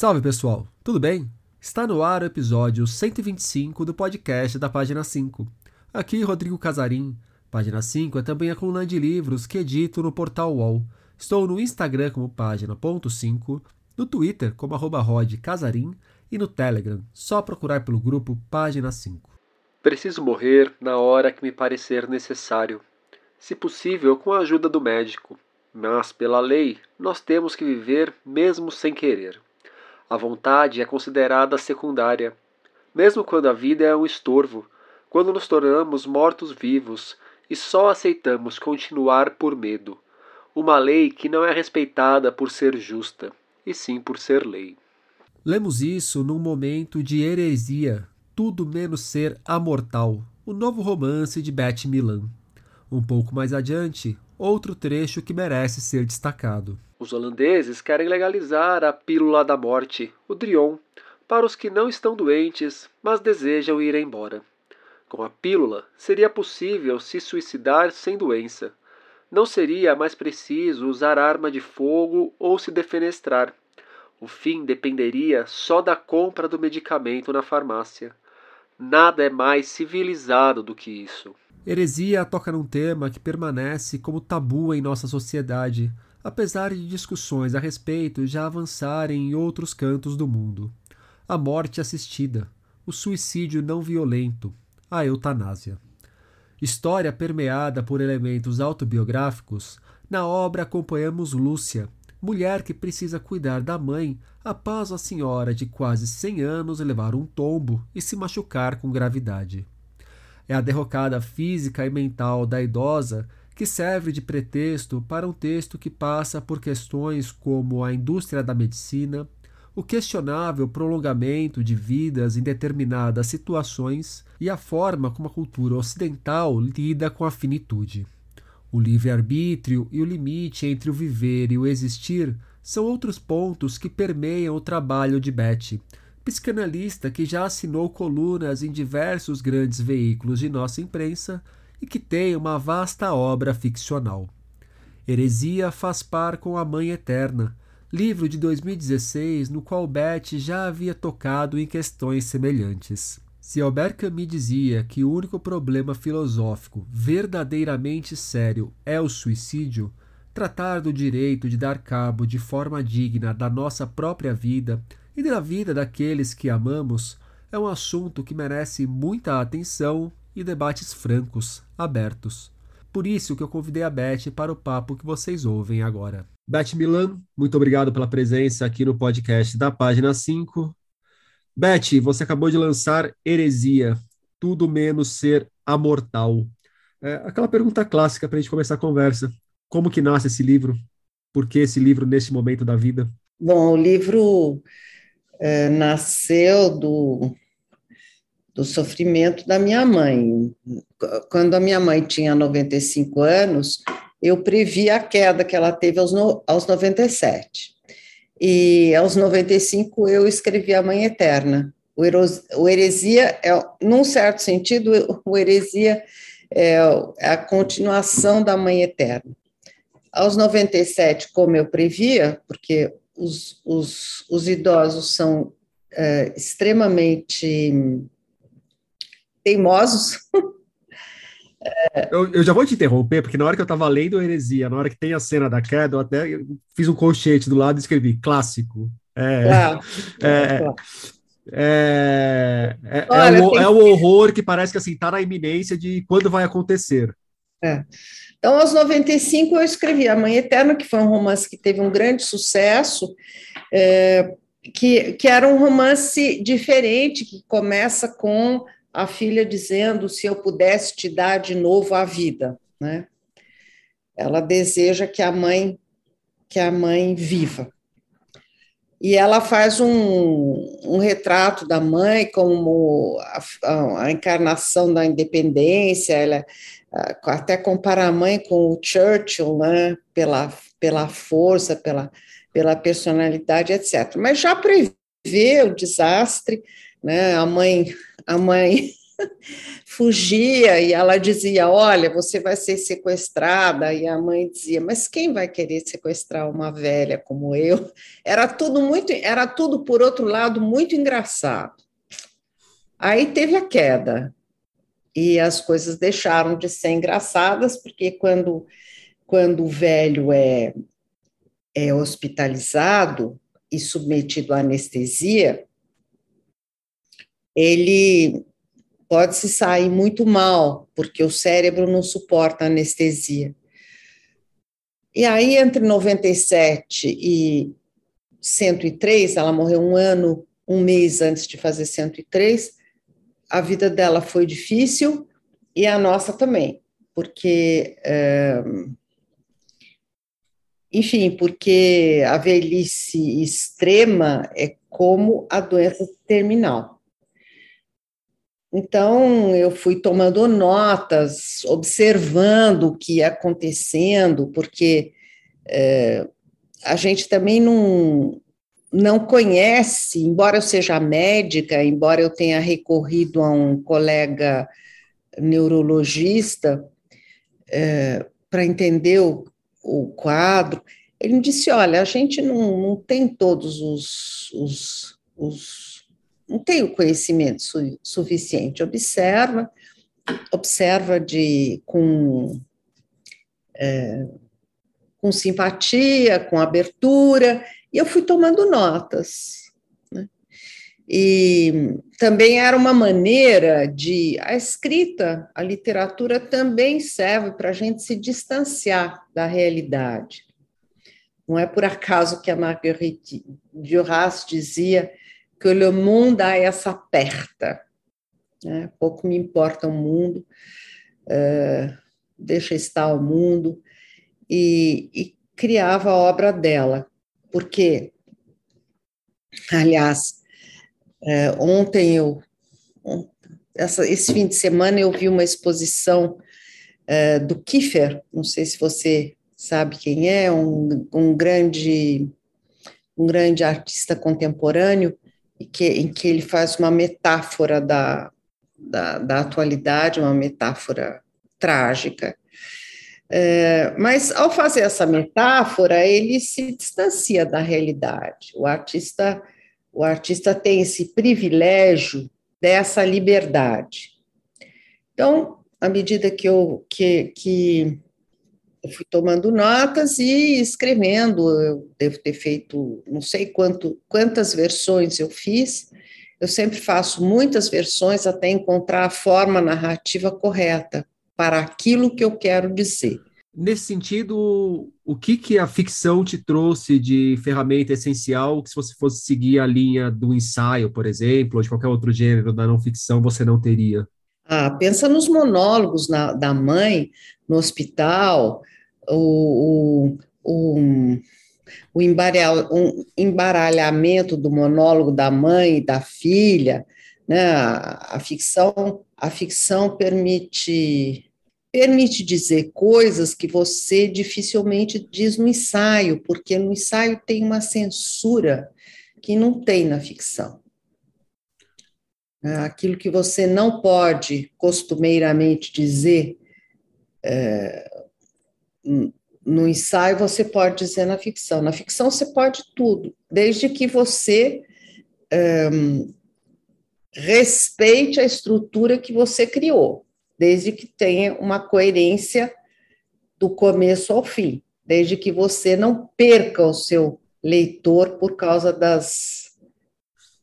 Salve pessoal, tudo bem? Está no ar o episódio 125 do podcast da Página 5. Aqui Rodrigo Casarim. Página 5 é também a coluna de livros que edito no portal UOL. Estou no Instagram como página.5, no Twitter como arroba Casarim e no Telegram, só procurar pelo grupo Página 5. Preciso morrer na hora que me parecer necessário, se possível com a ajuda do médico, mas pela lei nós temos que viver mesmo sem querer. A vontade é considerada secundária, mesmo quando a vida é um estorvo, quando nos tornamos mortos-vivos e só aceitamos continuar por medo. Uma lei que não é respeitada por ser justa, e sim por ser lei. Lemos isso num momento de heresia, tudo menos ser amortal, o novo romance de Beth Milan. Um pouco mais adiante, outro trecho que merece ser destacado. Os holandeses querem legalizar a pílula da morte, o Drion, para os que não estão doentes, mas desejam ir embora. Com a pílula, seria possível se suicidar sem doença. Não seria mais preciso usar arma de fogo ou se defenestrar. O fim dependeria só da compra do medicamento na farmácia. Nada é mais civilizado do que isso. Heresia toca num tema que permanece como tabu em nossa sociedade apesar de discussões a respeito já avançarem em outros cantos do mundo. A morte assistida, o suicídio não violento, a eutanásia. História permeada por elementos autobiográficos, na obra acompanhamos Lúcia, mulher que precisa cuidar da mãe após a senhora de quase 100 anos levar um tombo e se machucar com gravidade. É a derrocada física e mental da idosa que serve de pretexto para um texto que passa por questões como a indústria da medicina, o questionável prolongamento de vidas em determinadas situações e a forma como a cultura ocidental lida com a finitude. O livre-arbítrio e o limite entre o viver e o existir são outros pontos que permeiam o trabalho de Betty, psicanalista que já assinou colunas em diversos grandes veículos de nossa imprensa e que tem uma vasta obra ficcional. Heresia faz par com A Mãe Eterna, livro de 2016 no qual Beth já havia tocado em questões semelhantes. Se Albert Camus dizia que o único problema filosófico verdadeiramente sério é o suicídio, tratar do direito de dar cabo de forma digna da nossa própria vida e da vida daqueles que amamos é um assunto que merece muita atenção e debates francos, abertos. Por isso que eu convidei a Beth para o papo que vocês ouvem agora. Beth Milan, muito obrigado pela presença aqui no podcast da página 5. Beth, você acabou de lançar Heresia, Tudo Menos Ser Amortal. É aquela pergunta clássica para a gente começar a conversa. Como que nasce esse livro? Por que esse livro nesse momento da vida? Bom, o livro é, nasceu do, do sofrimento da minha mãe. Quando a minha mãe tinha 95 anos, eu previ a queda que ela teve aos, no, aos 97. E aos 95 eu escrevi A Mãe Eterna. O, eros, o heresia, é, num certo sentido, o heresia é, a continuação da Mãe Eterna. Aos 97, como eu previa, porque os, os, os idosos são é, extremamente teimosos. Eu, eu, já vou te interromper, porque na hora que eu estava lendo a heresia, na hora que tem a cena da queda, eu até fiz um colchete do lado e escrevi clássico. É, claro, é, claro. é, é, Olha, é, o, é, o, horror que parece que assim está na iminência de quando vai acontecer. É. Então, aos 95, eu escrevi A Mãe Eterna, que foi um romance que teve um grande sucesso, é, que, que era um romance diferente, que começa com a filha dizendo se eu pudesse te dar de novo a vida, né? Ela deseja que a mãe que a mãe viva. E ela faz um, um retrato da mãe como a, a, encarnação da independência, ela até compara a mãe com o Churchill, né, pela, pela força, pela, pela personalidade, etc. Mas já prevê o desastre, né, a mãe a mãe fugia e ela dizia: Olha, você vai ser sequestrada. E a mãe dizia: Mas quem vai querer sequestrar uma velha como eu? Era tudo muito, era tudo, por outro lado, muito engraçado. Aí teve a queda e as coisas deixaram de ser engraçadas, porque quando, quando o velho é, é hospitalizado e submetido à anestesia, ele pode se sair muito mal, porque o cérebro não suporta anestesia. E aí, entre 97 e 103, ela morreu um ano, um mês antes de fazer 103, a vida dela foi difícil e a nossa também, porque, é, enfim, porque a velhice extrema é como a doença terminal. Então, eu fui tomando notas, observando o que ia acontecendo, porque é, a gente também não, não conhece, embora eu seja médica, embora eu tenha recorrido a um colega neurologista é, para entender o, o, quadro, ele me disse: olha, a gente não, não tem todos os, os, os não tem o conhecimento su suficiente. Observa, observa de com, é, com simpatia, com abertura, e eu fui tomando notas. Né? E também era uma maneira de. A escrita, a literatura também serve para a gente se distanciar da realidade. Não é por acaso que a Marguerite Duras dizia que le monde a essa aperta. Né? Pouco me importa o mundo, uh, deixa estar o mundo, e, e criava a obra dela, porque, aliás, uh, ontem eu, essa, esse fim de semana eu vi uma exposição uh, do Kiefer, não sei se você sabe quem é, um, um grande um grande artista contemporâneo, que, em que ele faz uma metáfora da, da, da atualidade, uma metáfora trágica. É, mas ao fazer essa metáfora, ele se distancia da realidade. O artista, o artista tem esse privilégio dessa liberdade. Então, à medida que eu que, que eu fui tomando notas e escrevendo. Eu devo ter feito não sei quanto, quantas versões eu fiz. Eu sempre faço muitas versões até encontrar a forma narrativa correta para aquilo que eu quero dizer. Nesse sentido, o que, que a ficção te trouxe de ferramenta essencial que se você fosse seguir a linha do ensaio, por exemplo, ou de qualquer outro gênero da não ficção, você não teria? Ah, pensa nos monólogos na, da mãe no hospital, o, o, o, embaralhamento do monólogo da mãe e da filha, né? A, a ficção, a ficção permite permite dizer coisas que você dificilmente diz no ensaio, porque no ensaio tem uma censura que não tem na ficção. Aquilo que você não pode costumeiramente dizer é, no ensaio você pode dizer na ficção. Na ficção você pode tudo, desde que você um, respeite a estrutura que você criou, desde que tenha uma coerência do começo ao fim, desde que você não perca o seu leitor por causa das,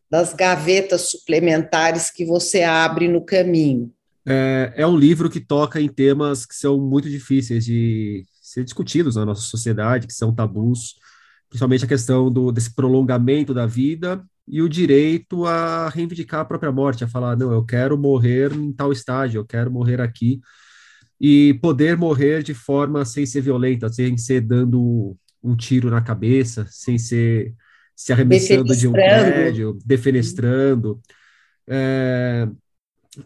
das gavetas suplementares que você abre no caminho. É, é um livro que toca em temas que são muito difíceis de ser discutidos na nossa sociedade, que são tabus, principalmente a questão do, desse prolongamento da vida e o direito a reivindicar a própria morte, a falar, não, eu quero morrer em tal estágio, eu quero morrer aqui, e poder morrer de forma sem ser violenta, sem ser dando um tiro na cabeça, sem ser se arremessando de um prédio, defenestrando. É,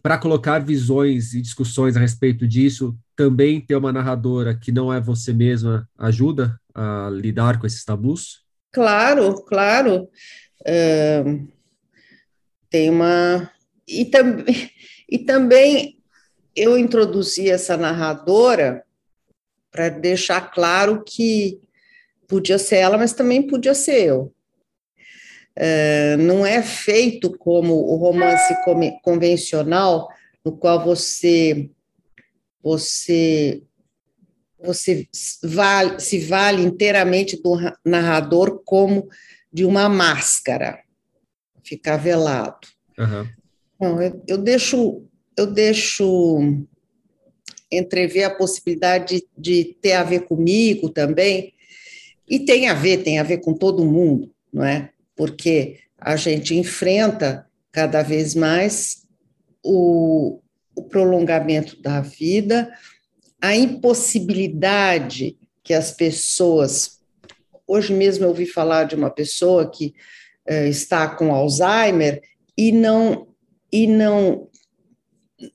para colocar visões e discussões a respeito disso, também ter uma narradora que não é você mesma ajuda a lidar com esses tabus? Claro, claro. tem uma. E, tam... E também eu introduzi essa narradora para deixar claro que podia ser ela, mas também podia ser eu. É, não é feito como o romance convencional, no qual você você você vale, se vale inteiramente do narrador como de uma máscara, ficar velado. Uhum. Eu, eu, deixo eu deixo entrever a possibilidade de, de ter a ver comigo também, e tem a ver, tem a ver com todo mundo, não é? Porque a gente enfrenta cada vez mais o, o prolongamento da vida, a impossibilidade que as pessoas. Hoje mesmo eu ouvi falar de uma pessoa que eh, está com Alzheimer e não e não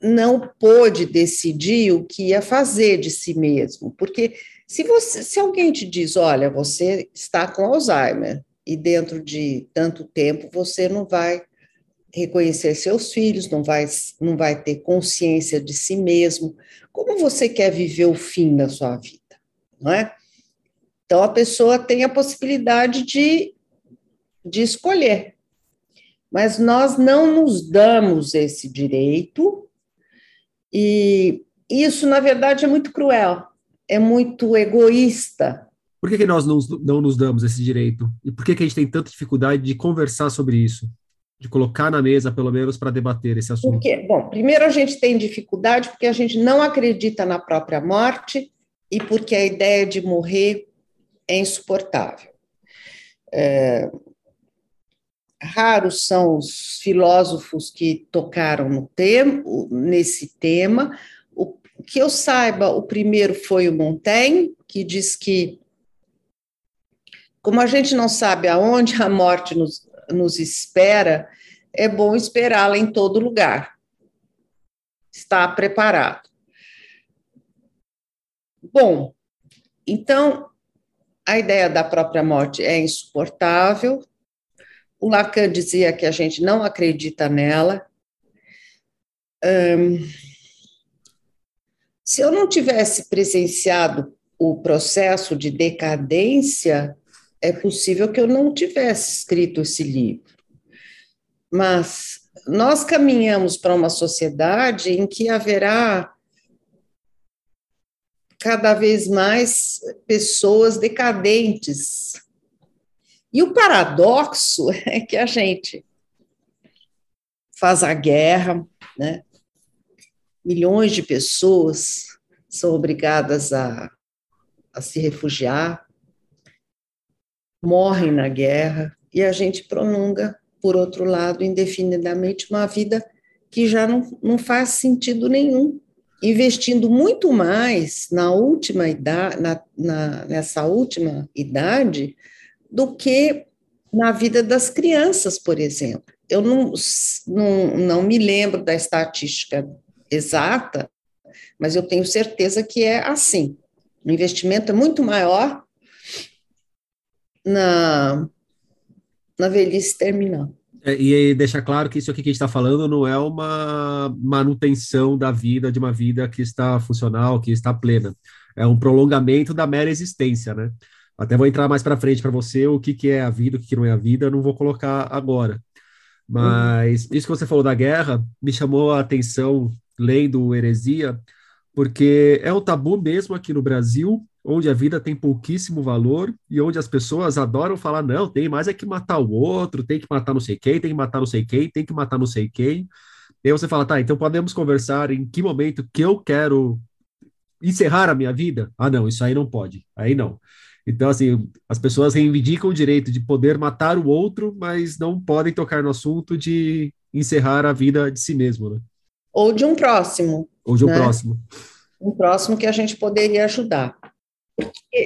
não pôde decidir o que ia fazer de si mesmo, porque se você se alguém te diz, olha, você está com Alzheimer e dentro de tanto tempo você não vai reconhecer seus filhos, não vai, não vai ter consciência de si mesmo. Como você quer viver o fim da sua vida, não é? Então a pessoa tem a possibilidade de, de escolher, mas nós não nos damos esse direito, e isso, na verdade, é muito cruel, é muito egoísta. Por que, que nós não, não nos damos esse direito? E por que, que a gente tem tanta dificuldade de conversar sobre isso? de colocar na mesa, pelo menos, para debater esse assunto? Porque, bom, primeiro a gente tem dificuldade porque a gente não acredita na própria morte e porque a ideia de morrer é insuportável. É, raros são os filósofos que tocaram no tema, nesse tema. O que eu saiba, o primeiro foi o Montaigne, que diz que, como a gente não sabe aonde a morte nos, nos espera, é bom esperá-la em todo lugar. Está preparado. Bom, então, a ideia da própria morte é insuportável. O Lacan dizia que a gente não acredita nela. Se eu não tivesse presenciado o processo de decadência é possível que eu não tivesse escrito esse livro. Mas nós caminhamos para uma sociedade em que haverá cada vez mais pessoas decadentes. E o paradoxo é que a gente faz a guerra, né? milhões de pessoas são obrigadas a, a se refugiar, morrem na guerra e a gente prolonga, por outro lado, indefinidamente uma vida que já não, não faz sentido nenhum, investindo muito mais na última idade, na, na, nessa última idade do que na vida das crianças, por exemplo. Eu não, não, não me lembro da estatística exata, mas eu tenho certeza que é assim. O investimento é muito maior na, na velhice terminal. É, e deixar claro que isso aqui que a gente está falando não é uma manutenção da vida, de uma vida que está funcional, que está plena. É um prolongamento da mera existência, né? Até vou entrar mais para frente para você o que, que é a vida, o que, que não é a vida, não vou colocar agora. Mas isso que você falou da guerra me chamou a atenção lendo Heresia, porque é um tabu mesmo aqui no Brasil onde a vida tem pouquíssimo valor e onde as pessoas adoram falar, não, tem mais é que matar o outro, tem que matar não sei quem, tem que matar não sei quem, tem que matar não sei quem. E aí você fala, tá, então podemos conversar em que momento que eu quero encerrar a minha vida? Ah, não, isso aí não pode, aí não. Então, assim, as pessoas reivindicam o direito de poder matar o outro, mas não podem tocar no assunto de encerrar a vida de si mesmo, né? Ou de um próximo. Ou de um né? próximo. Um próximo que a gente poderia ajudar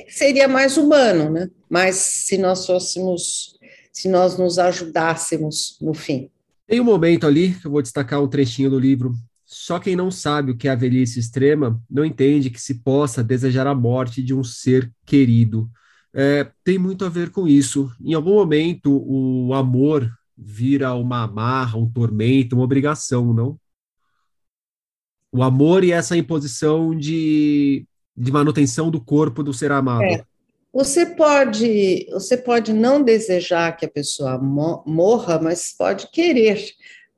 seria mais humano, né? Mas se nós fôssemos, se nós nos ajudássemos no fim. Tem um momento ali que eu vou destacar um trechinho do livro. Só quem não sabe o que é a velhice extrema não entende que se possa desejar a morte de um ser querido. É, tem muito a ver com isso. Em algum momento, o amor vira uma amarra, um tormento, uma obrigação, não? o amor e essa imposição de, de manutenção do corpo do ser amado. É. Você pode, você pode não desejar que a pessoa morra, mas pode querer,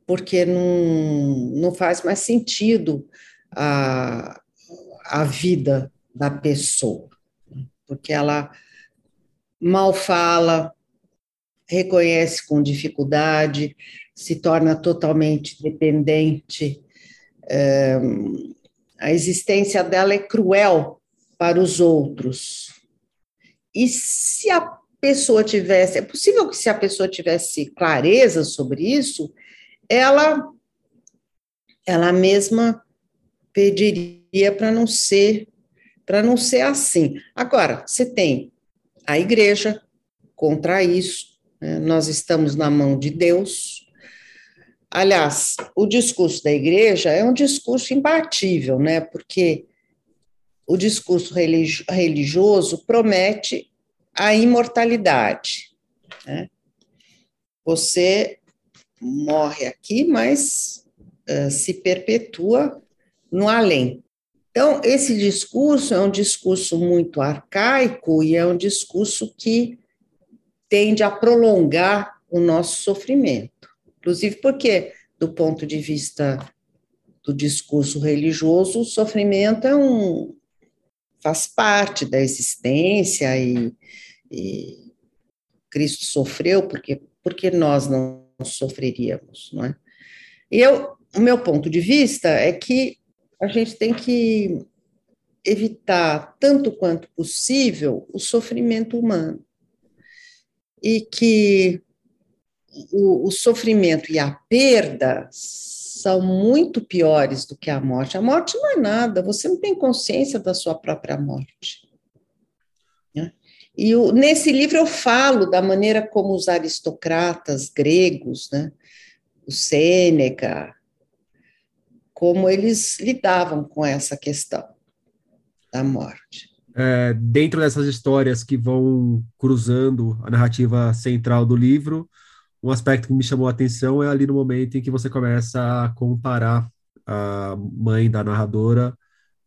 porque não, não faz mais sentido a, a vida da pessoa, porque ela mal fala, reconhece com dificuldade, se torna totalmente dependente. É, a existência dela é cruel para os outros. E se a pessoa tivesse, é possível que se a pessoa tivesse clareza sobre isso, ela ela mesma pediria para não ser para não ser assim. Agora, você tem a igreja contra isso, né? nós estamos na mão de Deus. Aliás, o discurso da igreja é um discurso imbatível, né? Porque o discurso religioso promete a imortalidade. Né? Você morre aqui, mas uh, se perpetua no além. Então, esse discurso é um discurso muito arcaico e é um discurso que tende a prolongar o nosso sofrimento. Inclusive porque, do ponto de vista do discurso religioso, o sofrimento é um, faz parte da existência e, e Cristo sofreu porque porque nós não sofreríamos, não é? E eu, o meu ponto de vista é que a gente tem que evitar tanto quanto possível o sofrimento humano e que o, o sofrimento e a perda são muito piores do que a morte. A morte não é nada, você não tem consciência da sua própria morte. Né? E o, nesse livro eu falo da maneira como os aristocratas gregos, né, o Sêneca, como eles lidavam com essa questão da morte. É, dentro dessas histórias que vão cruzando a narrativa central do livro, um aspecto que me chamou a atenção é ali no momento em que você começa a comparar a mãe da narradora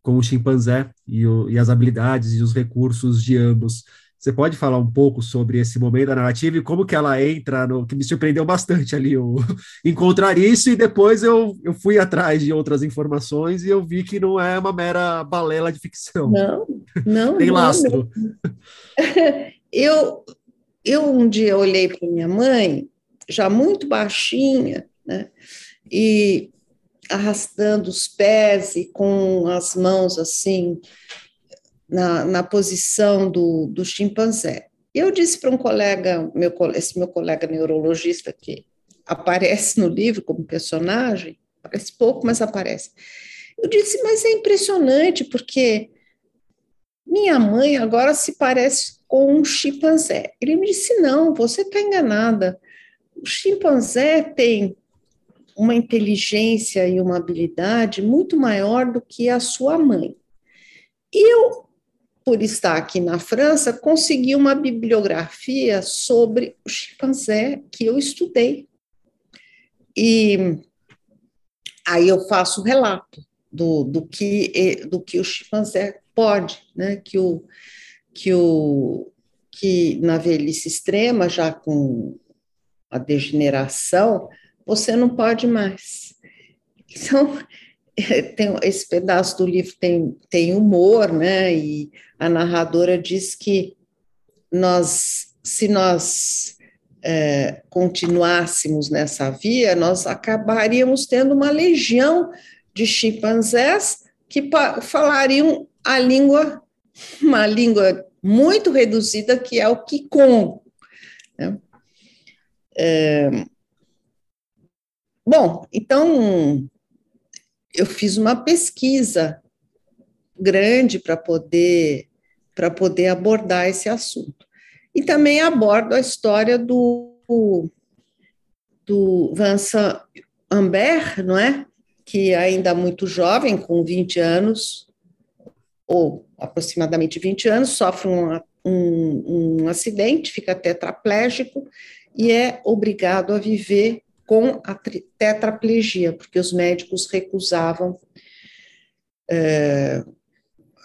com o chimpanzé e, o, e as habilidades e os recursos de ambos. Você pode falar um pouco sobre esse momento da narrativa e como que ela entra no que me surpreendeu bastante ali, eu encontrar isso e depois eu, eu fui atrás de outras informações e eu vi que não é uma mera balela de ficção. Não, não. Tem lastro. Não. eu, eu um dia olhei para minha mãe já muito baixinha, né? E arrastando os pés e com as mãos assim na, na posição do, do chimpanzé. Eu disse para um colega, meu, esse meu colega neurologista que aparece no livro como personagem, aparece pouco, mas aparece. Eu disse, mas é impressionante porque minha mãe agora se parece com um chimpanzé. Ele me disse, não, você está enganada o chimpanzé tem uma inteligência e uma habilidade muito maior do que a sua mãe. E eu, por estar aqui na França, consegui uma bibliografia sobre o chimpanzé que eu estudei. E aí eu faço o relato do, do, que, do que o chimpanzé pode, né? que, o, que, o, que na velhice extrema, já com a degeneração, você não pode mais. Então, tem, esse pedaço do livro tem, tem humor, né? E a narradora diz que nós, se nós é, continuássemos nessa via, nós acabaríamos tendo uma legião de chimpanzés que falariam a língua, uma língua muito reduzida, que é o Kikongo. Né? É... Bom, então eu fiz uma pesquisa grande para poder para poder abordar esse assunto. E também abordo a história do, do Vincent Ambert, não é? Que ainda muito jovem, com 20 anos, ou aproximadamente 20 anos, sofre um, um, um acidente, fica tetraplégico e é obrigado a viver com a tetraplegia, porque os médicos recusavam é,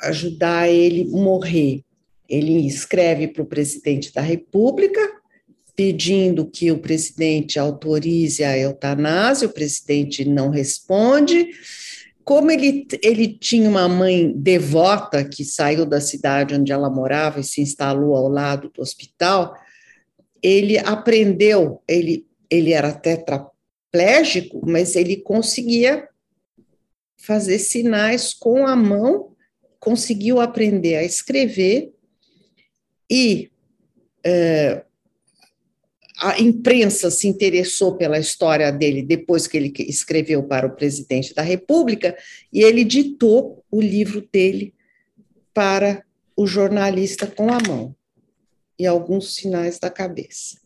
ajudar ele morrer. Ele escreve para o presidente da República, pedindo que o presidente autorize a eutanásia, o presidente não responde. Como ele, ele tinha uma mãe devota que saiu da cidade onde ela morava e se instalou ao lado do hospital, ele aprendeu, ele, ele era tetraplégico, mas ele conseguia fazer sinais com a mão, conseguiu aprender a escrever e é, a imprensa se interessou pela história dele depois que ele escreveu para o presidente da República e ele ditou o livro dele para o jornalista com a mão e alguns sinais da cabeça.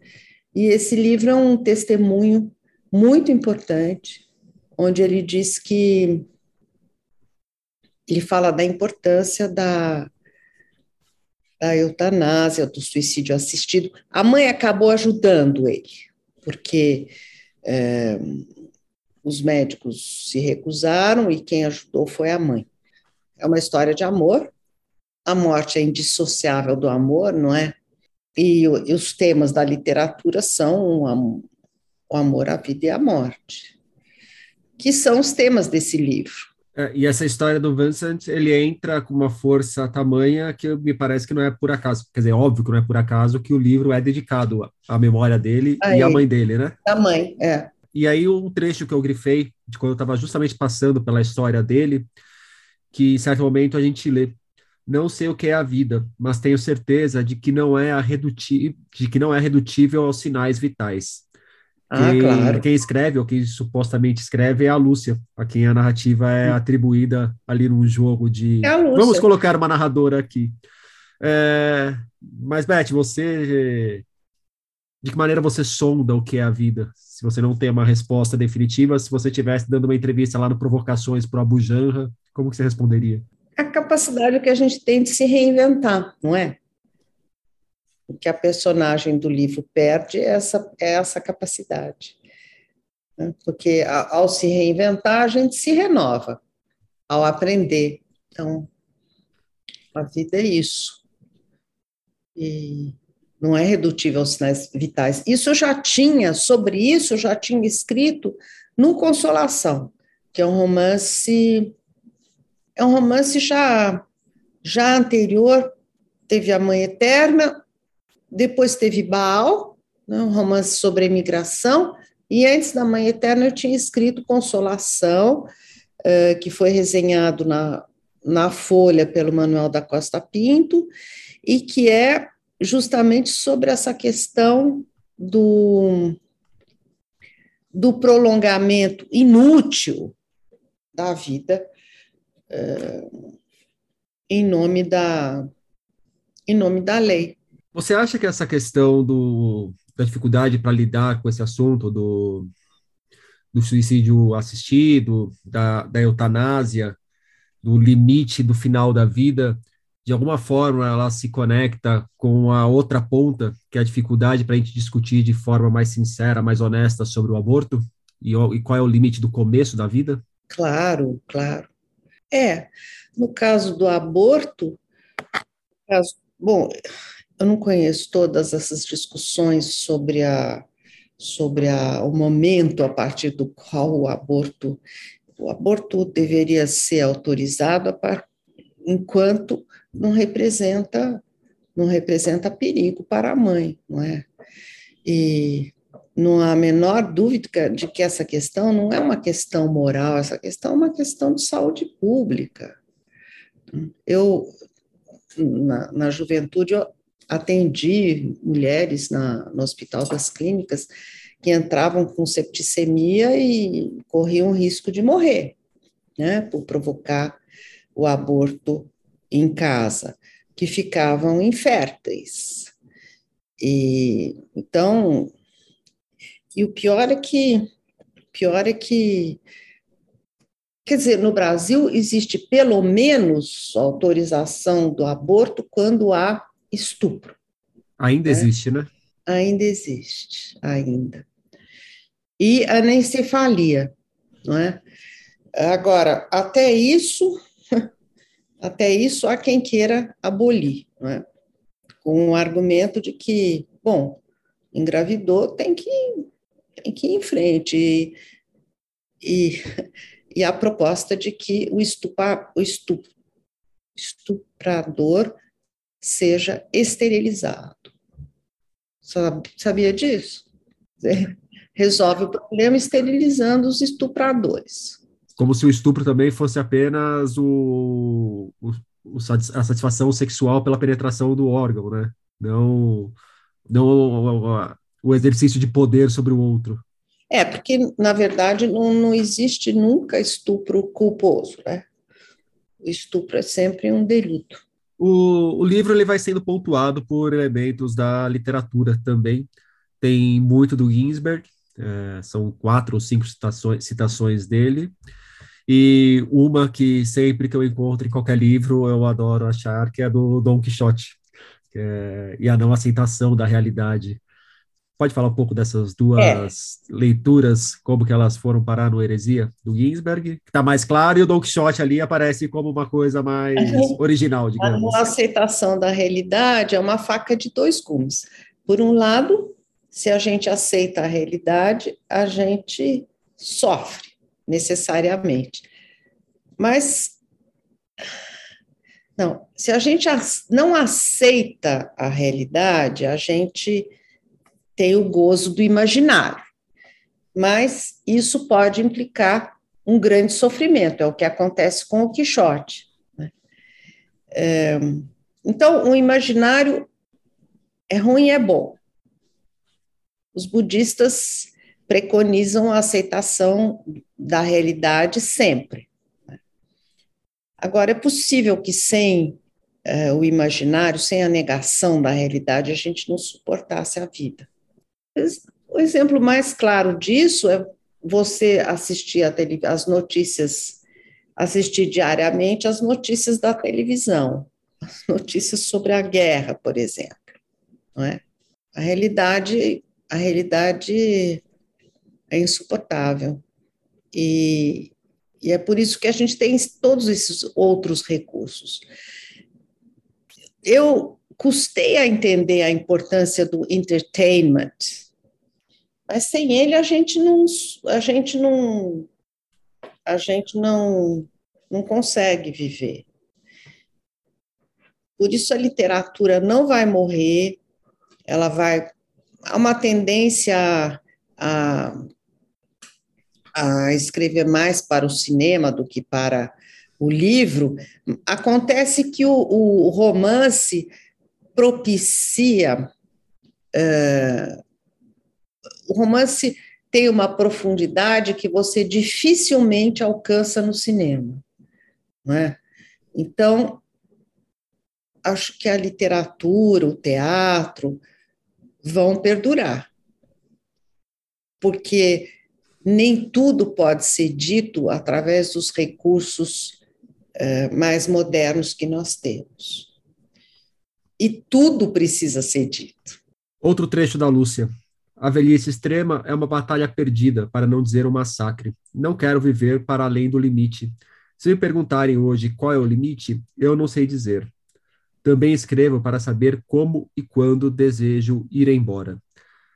E esse livro é um testemunho muito importante, onde ele diz que ele fala da importância da, da eutanásia, do suicídio assistido. A mãe acabou ajudando ele, porque é, os médicos se recusaram e quem ajudou foi a mãe. É uma história de amor. A morte é indissociável do amor, não é? E, e os temas da literatura são o amor à vida e à morte, que são os temas desse livro. É, e essa história do Vincent, ele entra com uma força tamanha que me parece que não é por acaso. Quer dizer, óbvio que não é por acaso que o livro é dedicado à memória dele aí, e à mãe dele, né? A mãe, é. E aí um trecho que eu grifei, de quando eu estava justamente passando pela história dele, que em certo momento a gente lê. Não sei o que é a vida, mas tenho certeza de que não é, a reduti de que não é redutível aos sinais vitais. Ah, quem, claro. quem escreve, ou quem supostamente escreve, é a Lúcia, a quem a narrativa é hum. atribuída ali num jogo de. É Vamos colocar uma narradora aqui. É... Mas, Beth, você. De que maneira você sonda o que é a vida? Se você não tem uma resposta definitiva, se você estivesse dando uma entrevista lá no Provocações para o Abu Janra, como que você responderia? A capacidade que a gente tem de se reinventar, não é? O que a personagem do livro perde é essa, é essa capacidade. Né? Porque ao se reinventar, a gente se renova, ao aprender. Então, a vida é isso. E não é redutível aos sinais vitais. Isso eu já tinha, sobre isso eu já tinha escrito no Consolação, que é um romance é um romance já, já anterior, teve A Mãe Eterna, depois teve Baal, né, um romance sobre a imigração, e antes da Mãe Eterna eu tinha escrito Consolação, uh, que foi resenhado na, na Folha pelo Manuel da Costa Pinto, e que é justamente sobre essa questão do, do prolongamento inútil da vida em nome da em nome da lei. Você acha que essa questão do, da dificuldade para lidar com esse assunto do, do suicídio assistido, da, da eutanásia, do limite do final da vida, de alguma forma ela se conecta com a outra ponta, que é a dificuldade para a gente discutir de forma mais sincera, mais honesta sobre o aborto? E, e qual é o limite do começo da vida? Claro, claro. É, no caso do aborto, caso, bom, eu não conheço todas essas discussões sobre a sobre a, o momento a partir do qual o aborto o aborto deveria ser autorizado par, enquanto não representa não representa perigo para a mãe, não é? E não há a menor dúvida de que essa questão não é uma questão moral, essa questão é uma questão de saúde pública. Eu, na, na juventude, atendi mulheres na, no Hospital das Clínicas que entravam com septicemia e corriam risco de morrer, né, por provocar o aborto em casa, que ficavam inférteis. E então e o pior é que, pior é que, quer dizer, no Brasil existe pelo menos autorização do aborto quando há estupro. Ainda né? existe, né? Ainda existe, ainda. E a anencefalia, não é? Agora, até isso, Até isso há quem queira abolir, é? com o argumento de que, bom, engravidou, tem que, que ir em frente. E, e, e a proposta de que o, estupa, o estup, estuprador seja esterilizado. Sabia disso? Resolve o problema esterilizando os estupradores. Como se o estupro também fosse apenas o, o, a satisfação sexual pela penetração do órgão, né? Não, não o, o exercício de poder sobre o outro. É, porque, na verdade, não, não existe nunca estupro culposo, né? O estupro é sempre um delito. O, o livro ele vai sendo pontuado por elementos da literatura também. Tem muito do Ginsberg, é, são quatro ou cinco citações, citações dele. E uma que sempre que eu encontro em qualquer livro eu adoro achar, que é do Dom Quixote, é, e a não aceitação da realidade. Pode falar um pouco dessas duas é. leituras, como que elas foram parar no Heresia do Ginsberg, que está mais claro, e o Don Quixote ali aparece como uma coisa mais original, digamos. A aceitação da realidade é uma faca de dois gumes. Por um lado, se a gente aceita a realidade, a gente sofre necessariamente. Mas não, se a gente não aceita a realidade, a gente tem o gozo do imaginário. Mas isso pode implicar um grande sofrimento, é o que acontece com o Quixote. Né? É, então, o imaginário é ruim e é bom. Os budistas preconizam a aceitação da realidade sempre. Né? Agora, é possível que sem é, o imaginário, sem a negação da realidade, a gente não suportasse a vida. O exemplo mais claro disso é você assistir as notícias, assistir diariamente as notícias da televisão, as notícias sobre a guerra, por exemplo, não é? A realidade, a realidade é insuportável. E, e é por isso que a gente tem todos esses outros recursos. Eu custei a entender a importância do entertainment, mas sem ele a gente não a gente não a gente não não consegue viver. Por isso a literatura não vai morrer, ela vai há uma tendência a, a escrever mais para o cinema do que para o livro. Acontece que o, o romance propicia uh, o romance tem uma profundidade que você dificilmente alcança no cinema, não é? Então, acho que a literatura, o teatro vão perdurar, porque nem tudo pode ser dito através dos recursos uh, mais modernos que nós temos. E tudo precisa ser dito. Outro trecho da Lúcia. A velhice extrema é uma batalha perdida, para não dizer um massacre. Não quero viver para além do limite. Se me perguntarem hoje qual é o limite, eu não sei dizer. Também escrevo para saber como e quando desejo ir embora.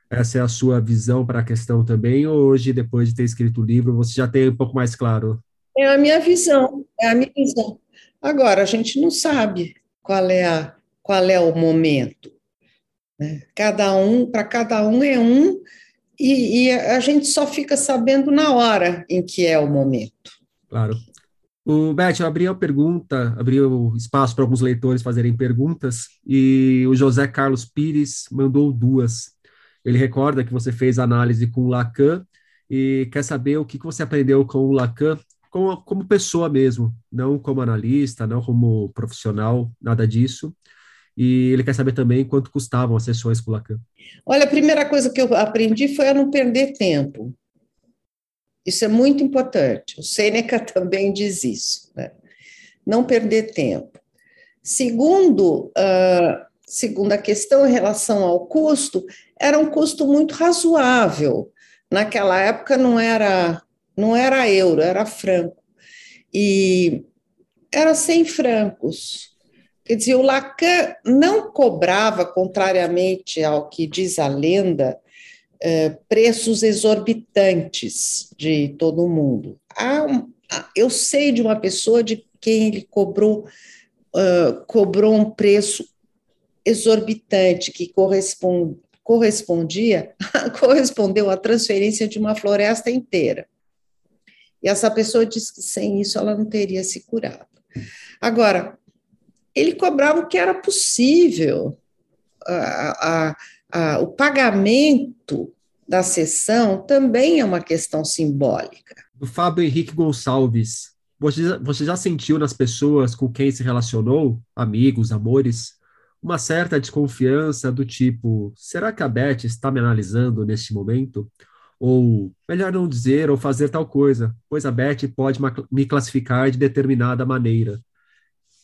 Essa é a sua visão para a questão também, ou hoje, depois de ter escrito o livro, você já tem um pouco mais claro? É a minha visão, é a minha visão. Agora, a gente não sabe qual é, a, qual é o momento. Né? Cada um, para cada um é um, e, e, a gente só fica sabendo na hora em que é o momento. Claro. O Beth, eu abri a pergunta, abri o espaço para alguns leitores fazerem perguntas, e o José Carlos Pires mandou duas. Ele recorda que você fez análise com o Lacan e quer saber o que você aprendeu com o Lacan como, como pessoa mesmo, não como analista, não como profissional, nada disso e ele quer saber também quanto custavam as sessões com o Lacan. Olha, a primeira coisa que eu aprendi foi a não perder tempo. Isso é muito importante. O Sêneca também diz isso. Né? Não perder tempo. Segundo, uh, segunda questão em relação ao custo, era um custo muito razoável. Naquela época não era não era euro, era franco. E era 100 francos. Quer dizer, o Lacan não cobrava, contrariamente ao que diz a lenda, eh, preços exorbitantes de todo mundo. eu sei de uma pessoa de quem ele cobrou, cobrou um preço exorbitante que corresponde, correspondia, correspondeu à transferência de uma floresta inteira. E essa pessoa disse que sem isso ela não teria se curado. Agora, ele cobrava o que era possível. A, a, a, o pagamento da sessão também é uma questão simbólica. Do Fábio Henrique Gonçalves, você, você já sentiu nas pessoas com quem se relacionou, amigos, amores, uma certa desconfiança do tipo: será que a Beth está me analisando neste momento? Ou melhor não dizer ou fazer tal coisa, pois a Beth pode me classificar de determinada maneira.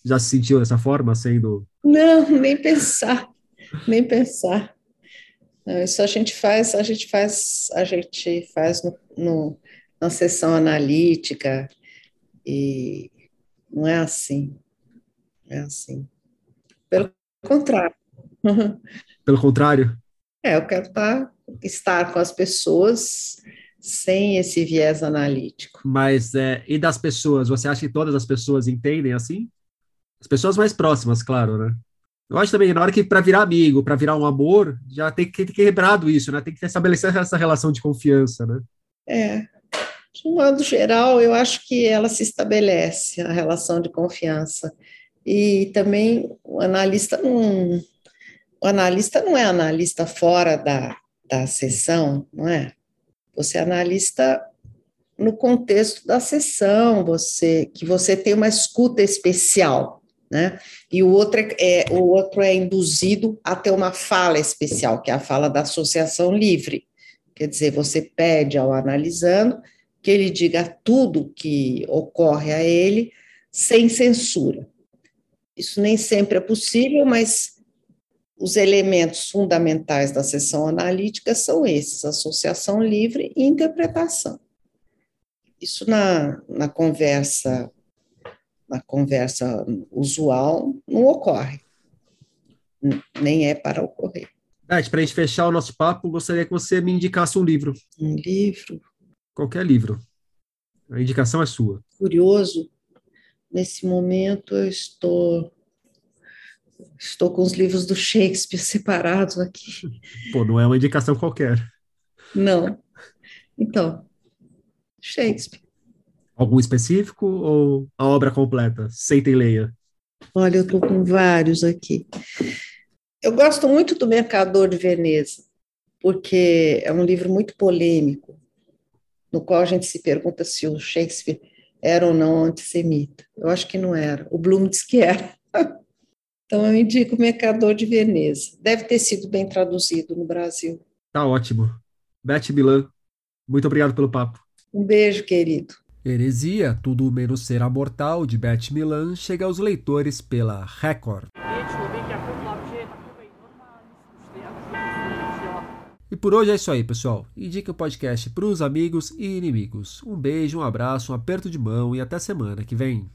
Já se sentiu dessa forma, sendo. Não, nem pensar, nem pensar. Não, isso a gente faz, a gente faz, a gente faz no, no, na sessão analítica e não é assim, é assim. Pelo contrário. Pelo contrário? É, eu quero estar, estar com as pessoas sem esse viés analítico. Mas, é, e das pessoas? Você acha que todas as pessoas entendem assim? As pessoas mais próximas, claro, né? Eu acho também, na hora que para virar amigo, para virar um amor, já tem que ter quebrado isso, né? Tem que estabelecer essa relação de confiança, né? É. De um modo geral, eu acho que ela se estabelece, a relação de confiança. E também o analista não, o analista não é analista fora da, da sessão, não é? Você é analista no contexto da sessão, você que você tem uma escuta especial, né? E o outro é, é, o outro é induzido a ter uma fala especial, que é a fala da associação livre. Quer dizer, você pede ao analisando que ele diga tudo que ocorre a ele sem censura. Isso nem sempre é possível, mas os elementos fundamentais da sessão analítica são esses: associação livre e interpretação. Isso na, na conversa na conversa usual não ocorre, nem é para ocorrer. Beth, para a gente fechar o nosso papo, gostaria que você me indicasse um livro. Um livro? Qualquer livro. A indicação é sua. Curioso, nesse momento eu estou estou com os livros do Shakespeare separados aqui. Pô, não é uma indicação qualquer. Não. Então, Shakespeare. Algum específico ou a obra completa? Seita e leia. Olha, eu estou com vários aqui. Eu gosto muito do Mercador de Veneza, porque é um livro muito polêmico, no qual a gente se pergunta se o Shakespeare era ou não antissemita. Eu acho que não era. O Bloom diz que era. Então, eu indico o Mercador de Veneza. Deve ter sido bem traduzido no Brasil. Tá ótimo. Beth Milan, muito obrigado pelo papo. Um beijo, querido. Heresia, Tudo Menos Será Mortal, de Beth Milan, chega aos leitores pela Record. E por hoje é isso aí, pessoal. Indique o podcast para os amigos e inimigos. Um beijo, um abraço, um aperto de mão e até semana que vem.